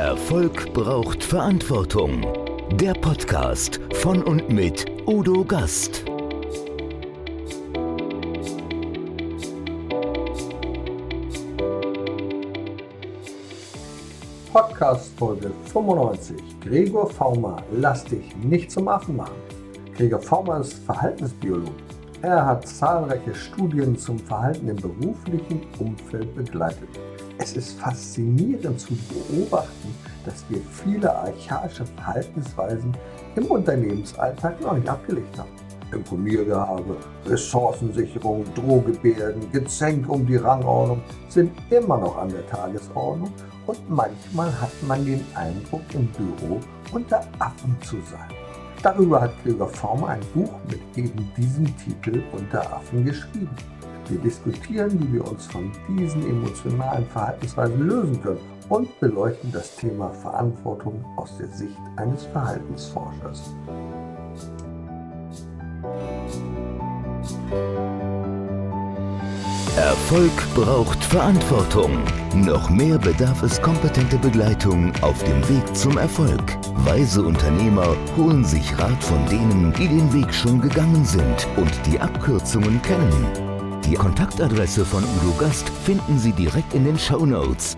Erfolg braucht Verantwortung. Der Podcast von und mit Udo Gast. Podcast Folge 95. Gregor Faumer, lass dich nicht zum Affen machen. Gregor Faumer ist Verhaltensbiologe. Er hat zahlreiche Studien zum Verhalten im beruflichen Umfeld begleitet. Es ist faszinierend zu beobachten, dass wir viele archaische Verhaltensweisen im Unternehmensalltag noch nicht abgelegt haben. Imponiergehabe, Ressourcensicherung, Drohgebärden, Gezänk um die Rangordnung sind immer noch an der Tagesordnung und manchmal hat man den Eindruck, im Büro unter Affen zu sein. Darüber hat Gregor Former ein Buch mit eben diesem Titel Unter Affen geschrieben. Wir diskutieren, wie wir uns von diesen emotionalen Verhaltensweisen lösen können und beleuchten das Thema Verantwortung aus der Sicht eines Verhaltensforschers. Erfolg braucht Verantwortung. Noch mehr bedarf es kompetente Begleitung auf dem Weg zum Erfolg. Weise Unternehmer holen sich Rat von denen, die den Weg schon gegangen sind und die Abkürzungen kennen. Die Kontaktadresse von Udo Gast finden Sie direkt in den Show Notes.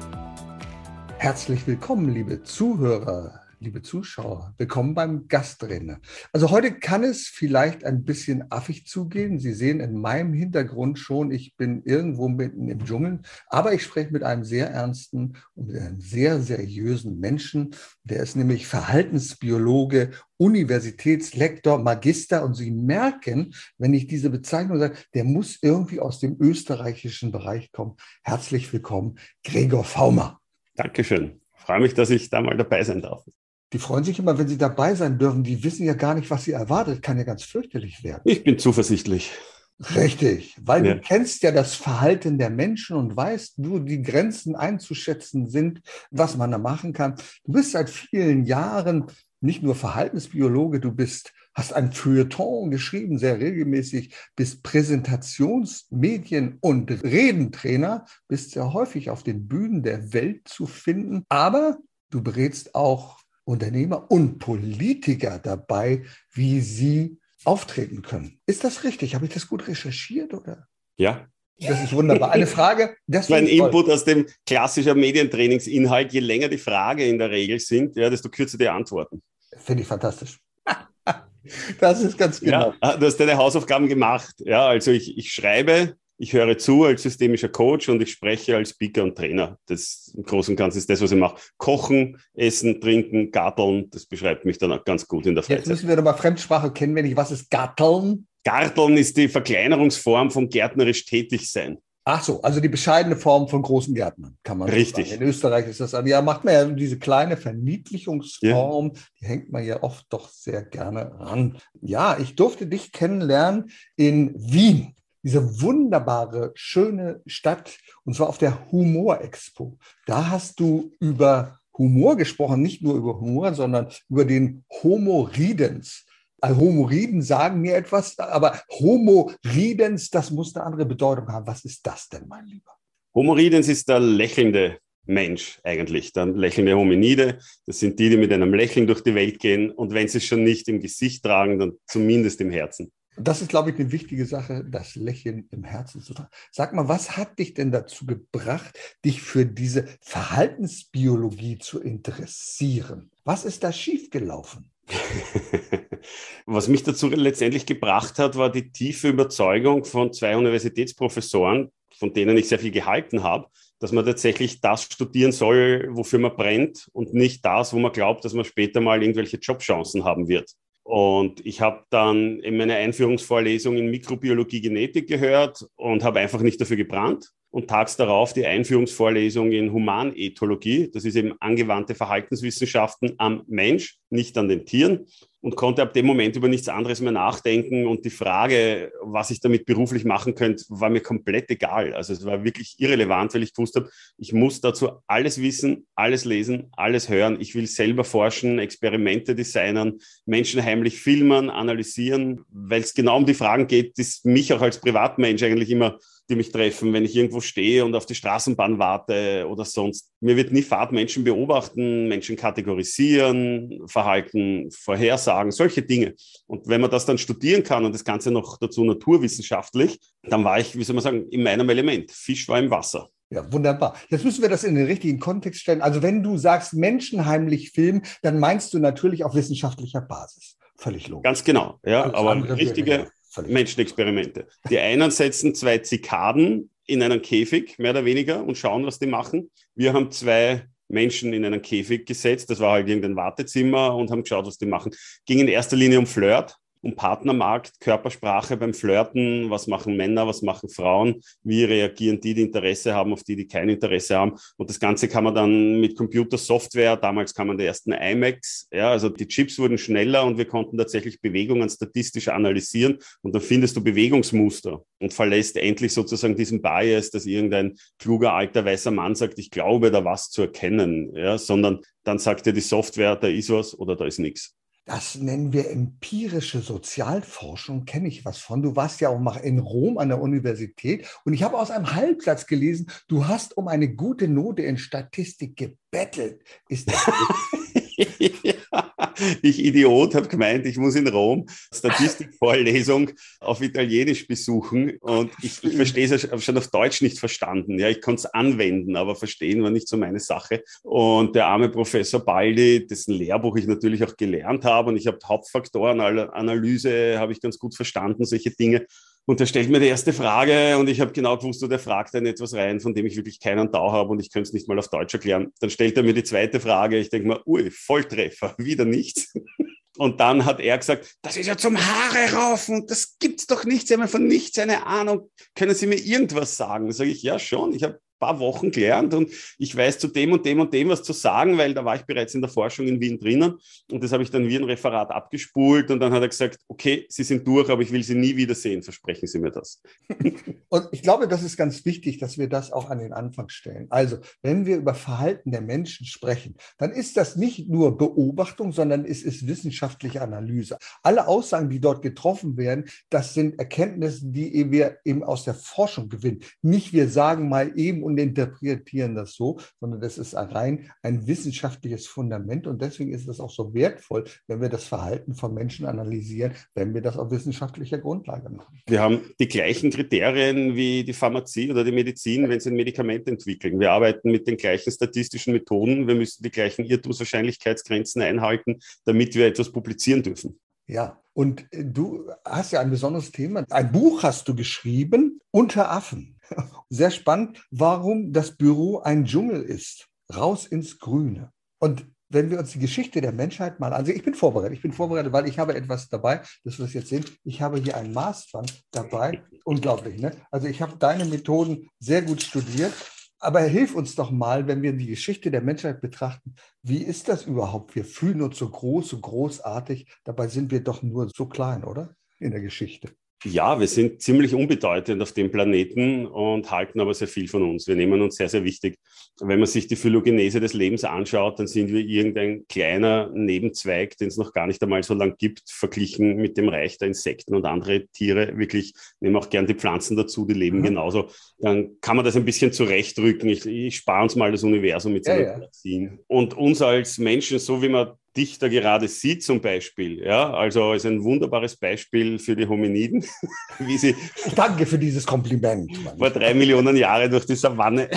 Herzlich willkommen, liebe Zuhörer, liebe Zuschauer. Willkommen beim Gastredner. Also heute kann es vielleicht ein bisschen affig zugehen. Sie sehen in meinem Hintergrund schon, ich bin irgendwo mitten im Dschungel, aber ich spreche mit einem sehr ernsten und einem sehr seriösen Menschen. Der ist nämlich Verhaltensbiologe, Universitätslektor, Magister und Sie merken, wenn ich diese Bezeichnung sage, der muss irgendwie aus dem österreichischen Bereich kommen. Herzlich willkommen, Gregor Faumer. Dankeschön. Ich freue mich, dass ich da mal dabei sein darf. Die freuen sich immer, wenn sie dabei sein dürfen. Die wissen ja gar nicht, was sie erwartet. Kann ja ganz fürchterlich werden. Ich bin zuversichtlich. Richtig, weil ja. du kennst ja das Verhalten der Menschen und weißt, wo die Grenzen einzuschätzen sind, was man da machen kann. Du bist seit vielen Jahren nicht nur Verhaltensbiologe, du bist, hast ein Feuilleton geschrieben, sehr regelmäßig, bist Präsentationsmedien- und Redentrainer, bist sehr häufig auf den Bühnen der Welt zu finden, aber du berätst auch Unternehmer und Politiker dabei, wie sie auftreten können. Ist das richtig? Habe ich das gut recherchiert oder? Ja. Das ist wunderbar. Eine Frage. Das mein Input aus dem klassischen Medientrainingsinhalt. Je länger die Frage in der Regel sind, ja, desto kürzer die Antworten. Finde ich fantastisch. Das ist ganz genau. Ja, du hast deine Hausaufgaben gemacht. Ja, also ich, ich schreibe ich höre zu als systemischer Coach und ich spreche als Speaker und Trainer. Das im Großen und Ganzen ist das, was ich mache. Kochen, Essen, Trinken, Garteln, das beschreibt mich dann auch ganz gut in der Freizeit. Jetzt müssen wir aber Fremdsprache kennen, wenn ich, was ist Garteln? Garteln ist die Verkleinerungsform von gärtnerisch tätig sein. Ach so, also die bescheidene Form von großen Gärtnern, kann man Richtig. Sagen. In Österreich ist das, ja, macht man ja diese kleine Verniedlichungsform, ja. die hängt man ja oft doch sehr gerne ran. Ja, ich durfte dich kennenlernen in Wien diese wunderbare, schöne Stadt, und zwar auf der Humor Expo. Da hast du über Humor gesprochen, nicht nur über Humor, sondern über den Homo Ridens. Also Homo Ridens sagen mir etwas, aber Homo Ridens, das muss eine andere Bedeutung haben. Was ist das denn, mein Lieber? Homo Ridens ist der lächelnde Mensch eigentlich, der lächelnde Hominide. Das sind die, die mit einem Lächeln durch die Welt gehen und wenn sie es schon nicht im Gesicht tragen, dann zumindest im Herzen. Das ist, glaube ich, eine wichtige Sache, das Lächeln im Herzen zu tragen. Sag mal, was hat dich denn dazu gebracht, dich für diese Verhaltensbiologie zu interessieren? Was ist da schiefgelaufen? Was mich dazu letztendlich gebracht hat, war die tiefe Überzeugung von zwei Universitätsprofessoren, von denen ich sehr viel gehalten habe, dass man tatsächlich das studieren soll, wofür man brennt und nicht das, wo man glaubt, dass man später mal irgendwelche Jobchancen haben wird. Und ich habe dann in meiner Einführungsvorlesung in Mikrobiologie Genetik gehört und habe einfach nicht dafür gebrannt. Und tags darauf die Einführungsvorlesung in Humanethologie. Das ist eben angewandte Verhaltenswissenschaften am Mensch, nicht an den Tieren und konnte ab dem Moment über nichts anderes mehr nachdenken. Und die Frage, was ich damit beruflich machen könnte, war mir komplett egal. Also es war wirklich irrelevant, weil ich gewusst habe, ich muss dazu alles wissen, alles lesen, alles hören. Ich will selber forschen, Experimente designen, Menschen heimlich filmen, analysieren, weil es genau um die Fragen geht, die mich auch als Privatmensch eigentlich immer die mich treffen, wenn ich irgendwo stehe und auf die Straßenbahn warte oder sonst. Mir wird nie Fahrt Menschen beobachten, Menschen kategorisieren, Verhalten vorhersagen, solche Dinge. Und wenn man das dann studieren kann und das Ganze noch dazu naturwissenschaftlich, dann war ich, wie soll man sagen, in meinem Element. Fisch war im Wasser. Ja, wunderbar. Jetzt müssen wir das in den richtigen Kontext stellen. Also wenn du sagst Menschen heimlich filmen, dann meinst du natürlich auf wissenschaftlicher Basis. Völlig logisch. Ganz genau, ja, Alles aber richtige Menschenexperimente. Die einen setzen zwei Zikaden in einen Käfig, mehr oder weniger, und schauen, was die machen. Wir haben zwei Menschen in einen Käfig gesetzt, das war halt irgendein Wartezimmer und haben geschaut, was die machen. Ging in erster Linie um Flirt, um Partnermarkt, Körpersprache beim Flirten, was machen Männer, was machen Frauen, wie reagieren die, die Interesse haben, auf die, die kein Interesse haben. Und das Ganze kann man dann mit Computersoftware, damals kam man die ersten IMAX, ja, also die Chips wurden schneller und wir konnten tatsächlich Bewegungen statistisch analysieren und dann findest du Bewegungsmuster und verlässt endlich sozusagen diesen Bias, dass irgendein kluger alter weißer Mann sagt, ich glaube da was zu erkennen, ja, sondern dann sagt dir die Software, da ist was oder da ist nichts. Das nennen wir empirische Sozialforschung, kenne ich was von. Du warst ja auch mal in Rom an der Universität und ich habe aus einem Halbplatz gelesen, du hast um eine gute Note in Statistik gebettelt. Ist das ich Idiot habe gemeint, ich muss in Rom Statistikvorlesung auf Italienisch besuchen und ich, ich verstehe es schon auf Deutsch nicht verstanden. Ja, ich konnte es anwenden, aber verstehen war nicht so meine Sache. Und der arme Professor Baldi, dessen Lehrbuch ich natürlich auch gelernt habe und ich habe Hauptfaktorenanalyse, habe ich ganz gut verstanden, solche Dinge. Und er stellt mir die erste Frage und ich habe genau gewusst, der fragt dann etwas rein, von dem ich wirklich keinen Tau habe und ich könnte es nicht mal auf Deutsch erklären. Dann stellt er mir die zweite Frage. Ich denke mir, ui, Volltreffer, wieder nichts. Und dann hat er gesagt, das ist ja zum Haare raufen, das gibt's doch nicht, Sie haben ja von nichts eine Ahnung. Können Sie mir irgendwas sagen? Sage ich, ja schon, ich habe paar Wochen gelernt und ich weiß zu dem und dem und dem was zu sagen, weil da war ich bereits in der Forschung in Wien drinnen und das habe ich dann wie ein Referat abgespult und dann hat er gesagt, okay, Sie sind durch, aber ich will Sie nie wiedersehen, versprechen Sie mir das. Und ich glaube, das ist ganz wichtig, dass wir das auch an den Anfang stellen. Also, wenn wir über Verhalten der Menschen sprechen, dann ist das nicht nur Beobachtung, sondern es ist wissenschaftliche Analyse. Alle Aussagen, die dort getroffen werden, das sind Erkenntnisse, die wir eben aus der Forschung gewinnen. Nicht wir sagen mal eben und und interpretieren das so, sondern das ist rein ein wissenschaftliches Fundament und deswegen ist es auch so wertvoll, wenn wir das Verhalten von Menschen analysieren, wenn wir das auf wissenschaftlicher Grundlage machen. Wir haben die gleichen Kriterien wie die Pharmazie oder die Medizin, wenn sie ein Medikament entwickeln. Wir arbeiten mit den gleichen statistischen Methoden, wir müssen die gleichen Irrtumswahrscheinlichkeitsgrenzen einhalten, damit wir etwas publizieren dürfen. Ja, und du hast ja ein besonderes Thema. Ein Buch hast du geschrieben, Unter Affen. Sehr spannend, warum das Büro ein Dschungel ist. Raus ins Grüne. Und wenn wir uns die Geschichte der Menschheit mal ansehen, ich bin vorbereitet, ich bin vorbereitet, weil ich habe etwas dabei, das wir es jetzt sehen. Ich habe hier ein Maßband dabei. Unglaublich, ne? Also ich habe deine Methoden sehr gut studiert. Aber hilf uns doch mal, wenn wir die Geschichte der Menschheit betrachten. Wie ist das überhaupt? Wir fühlen uns so groß, so großartig. Dabei sind wir doch nur so klein, oder? In der Geschichte. Ja, wir sind ziemlich unbedeutend auf dem Planeten und halten aber sehr viel von uns. Wir nehmen uns sehr, sehr wichtig. Wenn man sich die Phylogenese des Lebens anschaut, dann sind wir irgendein kleiner Nebenzweig, den es noch gar nicht einmal so lang gibt, verglichen mit dem Reich der Insekten und andere Tiere. Wirklich, nehmen auch gern die Pflanzen dazu, die leben mhm. genauso. Dann kann man das ein bisschen zurechtrücken. Ich, ich spare uns mal das Universum mit seinen ja, ja. Und uns als Menschen, so wie man Dichter gerade sieht zum Beispiel. Ja, also ist ein wunderbares Beispiel für die Hominiden, wie sie. Danke für dieses Kompliment. Vor drei Millionen Jahren durch die Savanne.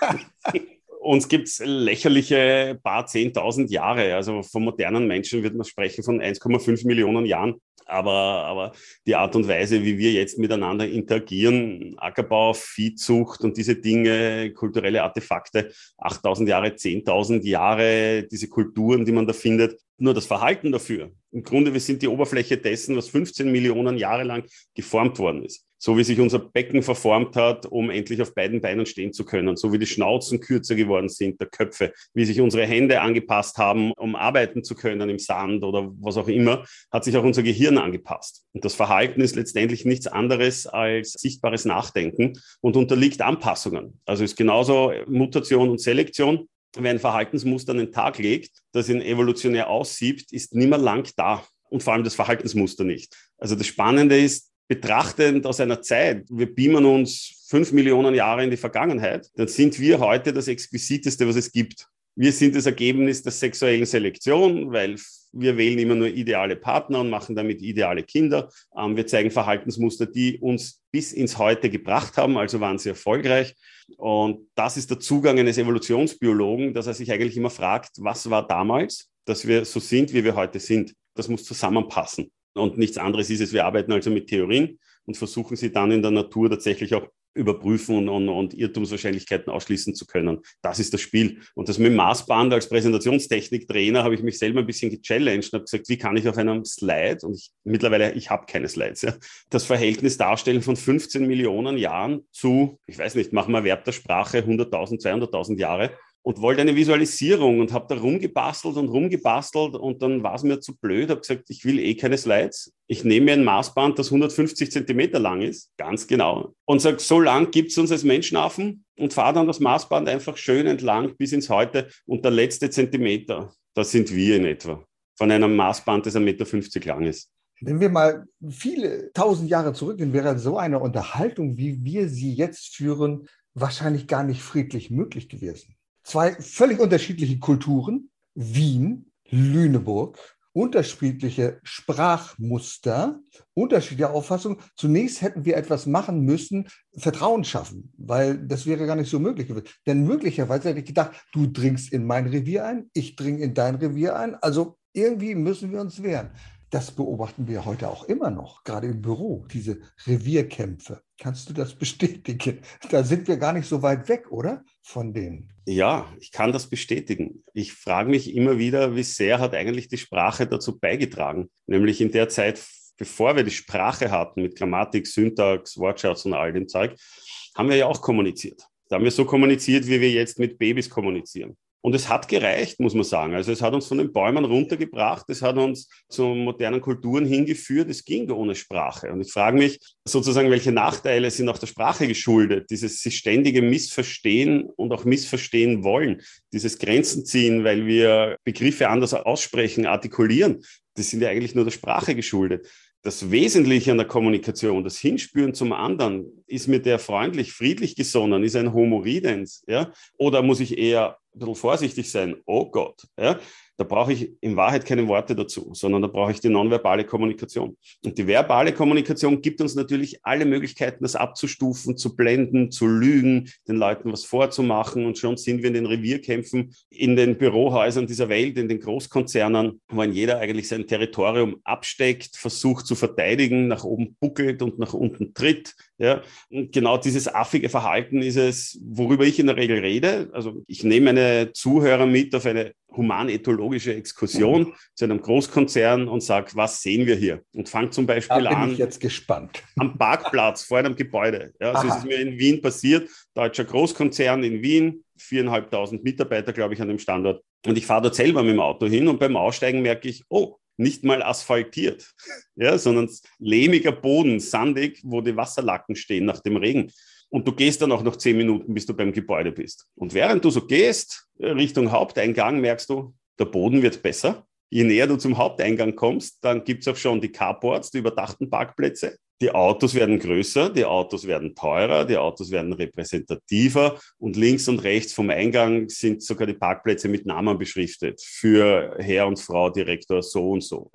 Uns gibt es lächerliche paar zehntausend Jahre. Also von modernen Menschen würde man sprechen von 1,5 Millionen Jahren. Aber, aber die Art und Weise, wie wir jetzt miteinander interagieren, Ackerbau, Viehzucht und diese Dinge, kulturelle Artefakte, 8000 Jahre, 10.000 Jahre, diese Kulturen, die man da findet, nur das Verhalten dafür. Im Grunde, wir sind die Oberfläche dessen, was 15 Millionen Jahre lang geformt worden ist. So wie sich unser Becken verformt hat, um endlich auf beiden Beinen stehen zu können. So wie die Schnauzen kürzer geworden sind, der Köpfe. Wie sich unsere Hände angepasst haben, um arbeiten zu können im Sand oder was auch immer, hat sich auch unser Gehirn angepasst. Und das Verhalten ist letztendlich nichts anderes als sichtbares Nachdenken und unterliegt Anpassungen. Also ist genauso Mutation und Selektion wer ein Verhaltensmuster an den Tag legt, das ihn evolutionär aussiebt, ist nimmer lang da. Und vor allem das Verhaltensmuster nicht. Also das Spannende ist, betrachtend aus einer Zeit, wir beamen uns fünf Millionen Jahre in die Vergangenheit, dann sind wir heute das Exquisiteste, was es gibt. Wir sind das Ergebnis der sexuellen Selektion, weil wir wählen immer nur ideale Partner und machen damit ideale Kinder. Ähm, wir zeigen Verhaltensmuster, die uns bis ins Heute gebracht haben, also waren sie erfolgreich. Und das ist der Zugang eines Evolutionsbiologen, dass er sich eigentlich immer fragt, was war damals, dass wir so sind, wie wir heute sind. Das muss zusammenpassen. Und nichts anderes ist es. Wir arbeiten also mit Theorien und versuchen sie dann in der Natur tatsächlich auch überprüfen und, und, und Irrtumswahrscheinlichkeiten ausschließen zu können. Das ist das Spiel. Und das mit Maßband als Präsentationstechnik-Trainer habe ich mich selber ein bisschen gechallenged und habe gesagt, wie kann ich auf einem Slide, und ich, mittlerweile, ich habe keine Slides, ja, das Verhältnis darstellen von 15 Millionen Jahren zu, ich weiß nicht, machen wir Verb der Sprache 100.000, 200.000 Jahre und wollte eine Visualisierung und habe da rumgebastelt und rumgebastelt und dann war es mir zu blöd, habe gesagt, ich will eh keine Slides. Ich nehme mir ein Maßband, das 150 Zentimeter lang ist, ganz genau, und sage, so lang gibt es uns als Menschenaffen und fahre dann das Maßband einfach schön entlang bis ins Heute und der letzte Zentimeter, das sind wir in etwa, von einem Maßband, das 1,50 Meter lang ist. Wenn wir mal viele tausend Jahre zurückgehen, wäre so eine Unterhaltung, wie wir sie jetzt führen, wahrscheinlich gar nicht friedlich möglich gewesen zwei völlig unterschiedliche Kulturen, Wien, Lüneburg, unterschiedliche Sprachmuster, unterschiedliche Auffassungen. Zunächst hätten wir etwas machen müssen, Vertrauen schaffen, weil das wäre gar nicht so möglich gewesen. Denn möglicherweise hätte ich gedacht, du dringst in mein Revier ein, ich dringe in dein Revier ein. Also irgendwie müssen wir uns wehren. Das beobachten wir heute auch immer noch, gerade im Büro, diese Revierkämpfe. Kannst du das bestätigen? Da sind wir gar nicht so weit weg, oder? Von denen. Ja, ich kann das bestätigen. Ich frage mich immer wieder, wie sehr hat eigentlich die Sprache dazu beigetragen? Nämlich in der Zeit, bevor wir die Sprache hatten mit Grammatik, Syntax, Wortschatz und all dem Zeug, haben wir ja auch kommuniziert. Da haben wir so kommuniziert, wie wir jetzt mit Babys kommunizieren. Und es hat gereicht, muss man sagen. Also es hat uns von den Bäumen runtergebracht, es hat uns zu modernen Kulturen hingeführt, es ging ohne Sprache. Und ich frage mich sozusagen, welche Nachteile sind auch der Sprache geschuldet? Dieses sich ständige Missverstehen und auch missverstehen wollen, dieses Grenzen ziehen, weil wir Begriffe anders aussprechen, artikulieren. Das sind ja eigentlich nur der Sprache geschuldet das Wesentliche an der Kommunikation, das Hinspüren zum anderen, ist mir der freundlich, friedlich gesonnen, ist ein Homo ridens, ja? Oder muss ich eher ein bisschen vorsichtig sein? Oh Gott, ja? Da brauche ich in Wahrheit keine Worte dazu, sondern da brauche ich die nonverbale Kommunikation. Und die verbale Kommunikation gibt uns natürlich alle Möglichkeiten, das abzustufen, zu blenden, zu lügen, den Leuten was vorzumachen. Und schon sind wir in den Revierkämpfen in den Bürohäusern dieser Welt, in den Großkonzernen, wo jeder eigentlich sein Territorium absteckt, versucht zu verteidigen, nach oben buckelt und nach unten tritt. Ja, und genau dieses affige Verhalten ist es, worüber ich in der Regel rede. Also ich nehme meine Zuhörer mit auf eine humanethologische Exkursion zu einem Großkonzern und sage, was sehen wir hier? Und fange zum Beispiel da bin an. Ich jetzt gespannt. Am Parkplatz vor einem Gebäude. Ja, also es ist mir in Wien passiert, deutscher Großkonzern in Wien, viereinhalbtausend Mitarbeiter, glaube ich, an dem Standort. Und ich fahre dort selber mit dem Auto hin und beim Aussteigen merke ich, oh, nicht mal asphaltiert, ja, sondern lehmiger Boden, sandig, wo die Wasserlacken stehen nach dem Regen. Und du gehst dann auch noch zehn Minuten, bis du beim Gebäude bist. Und während du so gehst, äh, Richtung Haupteingang, merkst du, der Boden wird besser. Je näher du zum Haupteingang kommst, dann gibt es auch schon die Carports, die überdachten Parkplätze. Die Autos werden größer, die Autos werden teurer, die Autos werden repräsentativer und links und rechts vom Eingang sind sogar die Parkplätze mit Namen beschriftet für Herr und Frau Direktor so und so.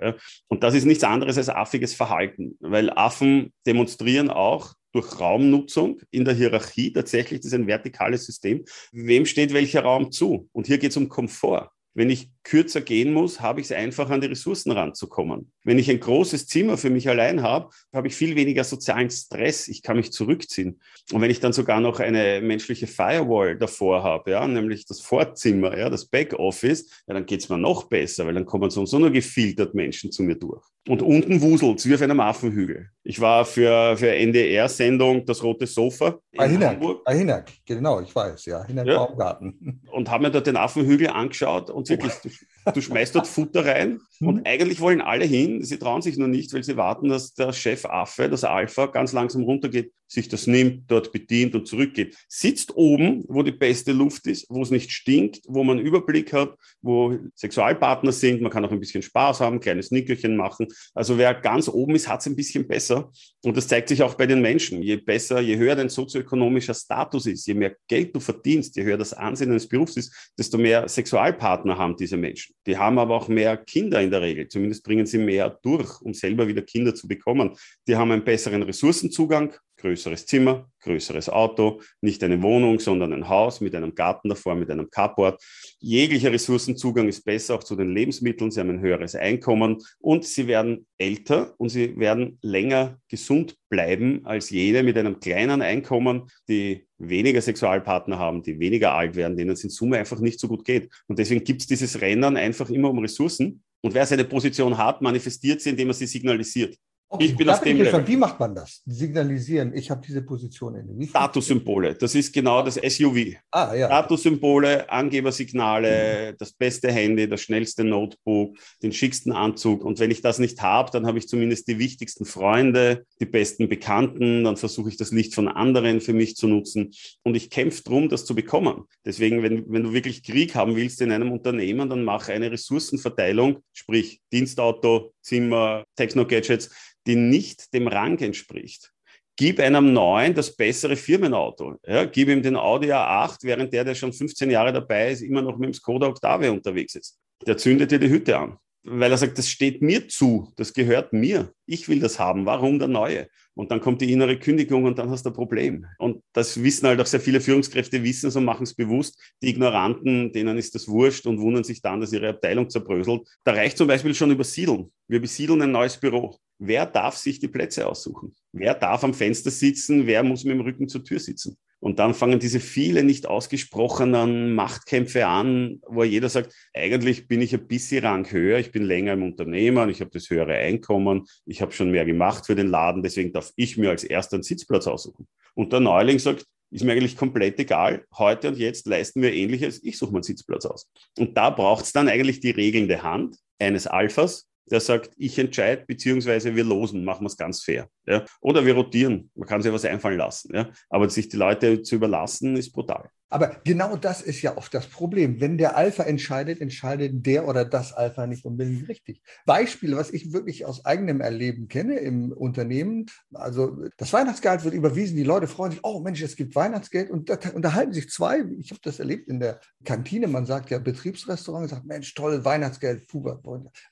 Und das ist nichts anderes als affiges Verhalten, weil Affen demonstrieren auch durch Raumnutzung in der Hierarchie tatsächlich, das ist ein vertikales System, wem steht welcher Raum zu? Und hier geht es um Komfort. Wenn ich kürzer gehen muss, habe ich es einfach, an die Ressourcen ranzukommen. Wenn ich ein großes Zimmer für mich allein habe, habe ich viel weniger sozialen Stress. Ich kann mich zurückziehen. Und wenn ich dann sogar noch eine menschliche Firewall davor habe, ja, nämlich das Vorzimmer, ja, das Backoffice, ja, dann geht es mir noch besser, weil dann kommen so nur gefiltert Menschen zu mir durch. Und unten wuselt es wie auf einem Affenhügel. Ich war für, für NDR-Sendung Das Rote Sofa in Hinnack, Hamburg. Hinnack, genau, ich weiß, ja, Hinnack ja. Baumgarten. Und habe mir dort den Affenhügel angeschaut und wirklich, Du schmeißt dort Futter rein mhm. und eigentlich wollen alle hin. Sie trauen sich nur nicht, weil sie warten, dass der Chef Affe, das Alpha, ganz langsam runtergeht, sich das nimmt, dort bedient und zurückgeht. Sitzt oben, wo die beste Luft ist, wo es nicht stinkt, wo man Überblick hat, wo Sexualpartner sind. Man kann auch ein bisschen Spaß haben, kleines Nickelchen machen. Also wer ganz oben ist, hat es ein bisschen besser. Und das zeigt sich auch bei den Menschen. Je besser, je höher dein sozioökonomischer Status ist, je mehr Geld du verdienst, je höher das Ansehen deines Berufs ist, desto mehr Sexualpartner haben diese Menschen. Die haben aber auch mehr Kinder in der Regel. Zumindest bringen sie mehr durch, um selber wieder Kinder zu bekommen. Die haben einen besseren Ressourcenzugang, größeres Zimmer, größeres Auto, nicht eine Wohnung, sondern ein Haus mit einem Garten davor, mit einem Carport. Jeglicher Ressourcenzugang ist besser auch zu den Lebensmitteln. Sie haben ein höheres Einkommen und sie werden älter und sie werden länger gesund bleiben als jene mit einem kleinen Einkommen, die weniger Sexualpartner haben, die weniger alt werden, denen es in Summe einfach nicht so gut geht. Und deswegen gibt es dieses Rennen einfach immer um Ressourcen. Und wer seine Position hat, manifestiert sie, indem er sie signalisiert. Okay, ich bin auf dem Level. Wie macht man das? Signalisieren, ich habe diese Position inne. Statussymbole, das ist genau das SUV. Ah, ja. Statussymbole, Angebersignale, mhm. das beste Handy, das schnellste Notebook, den schicksten Anzug. Und wenn ich das nicht habe, dann habe ich zumindest die wichtigsten Freunde, die besten Bekannten. Dann versuche ich das Licht von anderen für mich zu nutzen. Und ich kämpfe darum, das zu bekommen. Deswegen, wenn, wenn du wirklich Krieg haben willst in einem Unternehmen, dann mache eine Ressourcenverteilung, sprich Dienstauto, Zimmer, Techno-Gadgets die nicht dem Rang entspricht. Gib einem Neuen das bessere Firmenauto. Ja, gib ihm den Audi A8, während der, der schon 15 Jahre dabei ist, immer noch mit dem Skoda Octavia unterwegs ist. Der zündet dir die Hütte an weil er sagt, das steht mir zu, das gehört mir. Ich will das haben. Warum der Neue? Und dann kommt die innere Kündigung und dann hast du ein Problem. Und das wissen halt auch sehr viele Führungskräfte, wissen es und machen es bewusst. Die Ignoranten, denen ist das wurscht und wundern sich dann, dass ihre Abteilung zerbröselt. Da reicht zum Beispiel schon übersiedeln. Wir besiedeln ein neues Büro. Wer darf sich die Plätze aussuchen? Wer darf am Fenster sitzen? Wer muss mit dem Rücken zur Tür sitzen? Und dann fangen diese viele nicht ausgesprochenen Machtkämpfe an, wo jeder sagt, eigentlich bin ich ein bisschen Rang höher, ich bin länger im Unternehmen, ich habe das höhere Einkommen, ich habe schon mehr gemacht für den Laden, deswegen darf ich mir als erster einen Sitzplatz aussuchen. Und der Neuling sagt, ist mir eigentlich komplett egal, heute und jetzt leisten wir ähnliches, ich suche meinen Sitzplatz aus. Und da braucht es dann eigentlich die regelnde Hand eines Alphas, der sagt, ich entscheide, beziehungsweise wir losen, machen wir es ganz fair. Ja? Oder wir rotieren, man kann sich was einfallen lassen. Ja? Aber sich die Leute zu überlassen, ist brutal. Aber genau das ist ja oft das Problem. Wenn der Alpha entscheidet, entscheidet der oder das Alpha nicht unbedingt richtig. Beispiel, was ich wirklich aus eigenem Erleben kenne im Unternehmen. Also das Weihnachtsgeld wird überwiesen, die Leute freuen sich, oh Mensch, es gibt Weihnachtsgeld und da unterhalten sich zwei. Ich habe das erlebt in der Kantine, man sagt ja Betriebsrestaurant, sagt, Mensch, toll, Weihnachtsgeld, Fuber.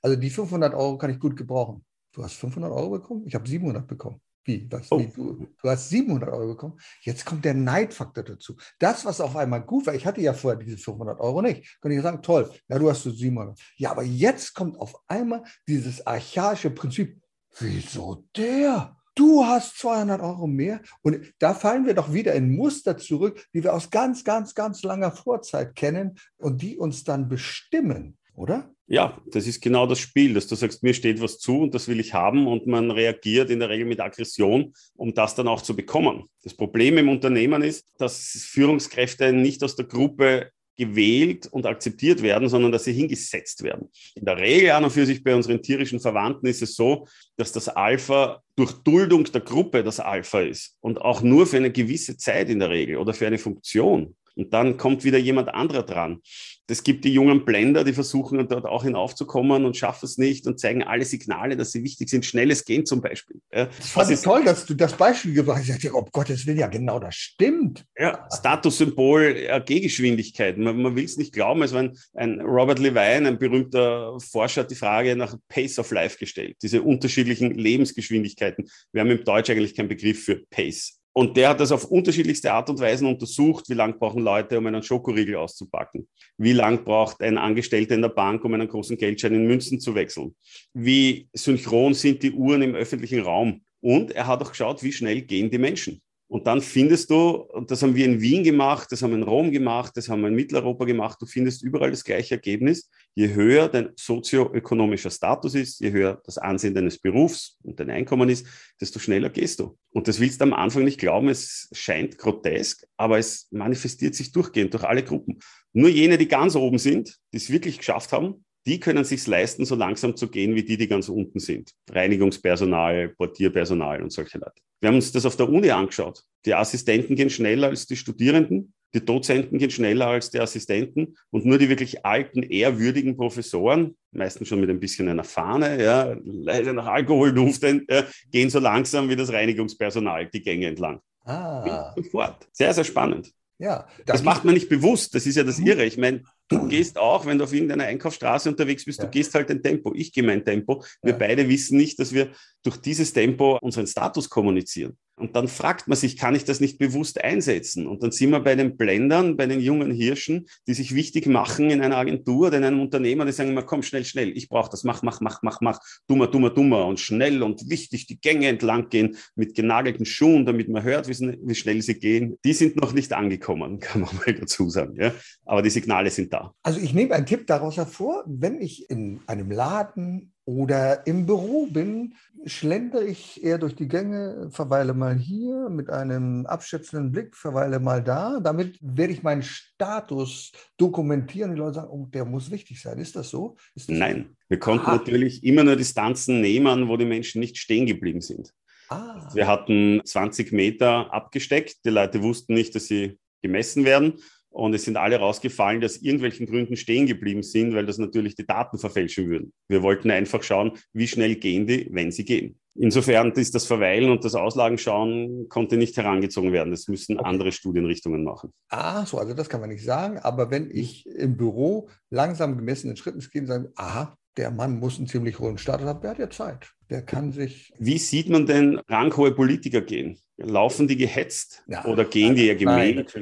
Also die 500 Euro kann ich gut gebrauchen. Du hast 500 Euro bekommen? Ich habe 700 bekommen. Wie? Was? Oh. Wie? Du, du, hast 700 Euro bekommen. Jetzt kommt der Neidfaktor dazu. Das, was auf einmal gut war, ich hatte ja vorher diese 500 Euro nicht. Könnte ich sagen, toll, ja, du hast so 700. Ja, aber jetzt kommt auf einmal dieses archaische Prinzip. Wieso der? Du hast 200 Euro mehr. Und da fallen wir doch wieder in Muster zurück, die wir aus ganz, ganz, ganz langer Vorzeit kennen und die uns dann bestimmen, oder? Ja, das ist genau das Spiel, dass du sagst, mir steht was zu und das will ich haben und man reagiert in der Regel mit Aggression, um das dann auch zu bekommen. Das Problem im Unternehmen ist, dass Führungskräfte nicht aus der Gruppe gewählt und akzeptiert werden, sondern dass sie hingesetzt werden. In der Regel an und für sich bei unseren tierischen Verwandten ist es so, dass das Alpha durch Duldung der Gruppe das Alpha ist und auch nur für eine gewisse Zeit in der Regel oder für eine Funktion. Und dann kommt wieder jemand anderer dran. Es gibt die jungen Blender, die versuchen dort auch hinaufzukommen und schaffen es nicht und zeigen alle Signale, dass sie wichtig sind. Schnelles Gehen zum Beispiel. Ja, das fand ich toll, dass du das Beispiel gebracht hast. Ich dachte, oh Gottes Willen, ja genau, das stimmt. Ja, Statussymbol G-Geschwindigkeit. Man, man will es nicht glauben. Es war ein, ein Robert Levine, ein berühmter Forscher, hat die Frage nach Pace of Life gestellt. Diese unterschiedlichen Lebensgeschwindigkeiten. Wir haben im Deutsch eigentlich keinen Begriff für Pace. Und der hat das auf unterschiedlichste Art und Weise untersucht. Wie lange brauchen Leute, um einen Schokoriegel auszupacken? Wie lange braucht ein Angestellter in der Bank, um einen großen Geldschein in Münzen zu wechseln? Wie synchron sind die Uhren im öffentlichen Raum? Und er hat auch geschaut, wie schnell gehen die Menschen. Und dann findest du, und das haben wir in Wien gemacht, das haben wir in Rom gemacht, das haben wir in Mitteleuropa gemacht, du findest überall das gleiche Ergebnis. Je höher dein sozioökonomischer Status ist, je höher das Ansehen deines Berufs und dein Einkommen ist, desto schneller gehst du. Und das willst du am Anfang nicht glauben, es scheint grotesk, aber es manifestiert sich durchgehend durch alle Gruppen. Nur jene, die ganz oben sind, die es wirklich geschafft haben, die können sich leisten, so langsam zu gehen wie die, die ganz unten sind. Reinigungspersonal, Portierpersonal und solche Leute. Wir haben uns das auf der Uni angeschaut. Die Assistenten gehen schneller als die Studierenden. Die Dozenten gehen schneller als die Assistenten und nur die wirklich alten, ehrwürdigen Professoren, meistens schon mit ein bisschen einer Fahne, ja, leise nach Alkohol duftend, ja, gehen so langsam wie das Reinigungspersonal die Gänge entlang. Ah. Sofort. Sehr, sehr spannend. Ja, das macht man nicht bewusst. Das ist ja das mhm. Irre. Ich meine, du gehst auch, wenn du auf irgendeiner Einkaufsstraße unterwegs bist, ja. du gehst halt ein Tempo. Ich gehe mein Tempo. Wir ja. beide wissen nicht, dass wir durch dieses Tempo unseren Status kommunizieren. Und dann fragt man sich, kann ich das nicht bewusst einsetzen? Und dann sind wir bei den Blendern, bei den jungen Hirschen, die sich wichtig machen in einer Agentur oder in einem Unternehmer, die sagen immer, komm, schnell, schnell, ich brauche das, mach, mach, mach, mach, mach, dummer, dummer, dummer und schnell und wichtig die Gänge entlang gehen mit genagelten Schuhen, damit man hört, wie, schnell sie gehen. Die sind noch nicht angekommen, kann man mal dazu sagen. Ja? Aber die Signale sind da. Also ich nehme einen Tipp daraus hervor, wenn ich in einem Laden oder im Büro bin, schlendere ich eher durch die Gänge, verweile mal hier mit einem abschätzenden Blick, verweile mal da. Damit werde ich meinen Status dokumentieren. Die Leute sagen, oh, der muss wichtig sein. Ist das so? Ist das Nein, so? wir konnten Aha. natürlich immer nur Distanzen nehmen, wo die Menschen nicht stehen geblieben sind. Ah. Wir hatten 20 Meter abgesteckt. Die Leute wussten nicht, dass sie gemessen werden. Und es sind alle rausgefallen, die aus irgendwelchen Gründen stehen geblieben sind, weil das natürlich die Daten verfälschen würden. Wir wollten einfach schauen, wie schnell gehen die, wenn sie gehen. Insofern ist das Verweilen und das Auslagenschauen konnte nicht herangezogen werden. Das müssen okay. andere Studienrichtungen machen. Ah, so, also das kann man nicht sagen. Aber wenn ich im Büro langsam gemessenen Schritten gehe und sage, aha, der Mann muss einen ziemlich hohen Status haben, der hat ja Zeit. Der kann sich. Wie sieht man denn ranghohe Politiker gehen? Laufen die gehetzt ja, oder gehen die ja gemäht,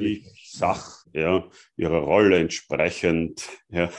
Sach, ja, ihrer Rolle entsprechend? Ja.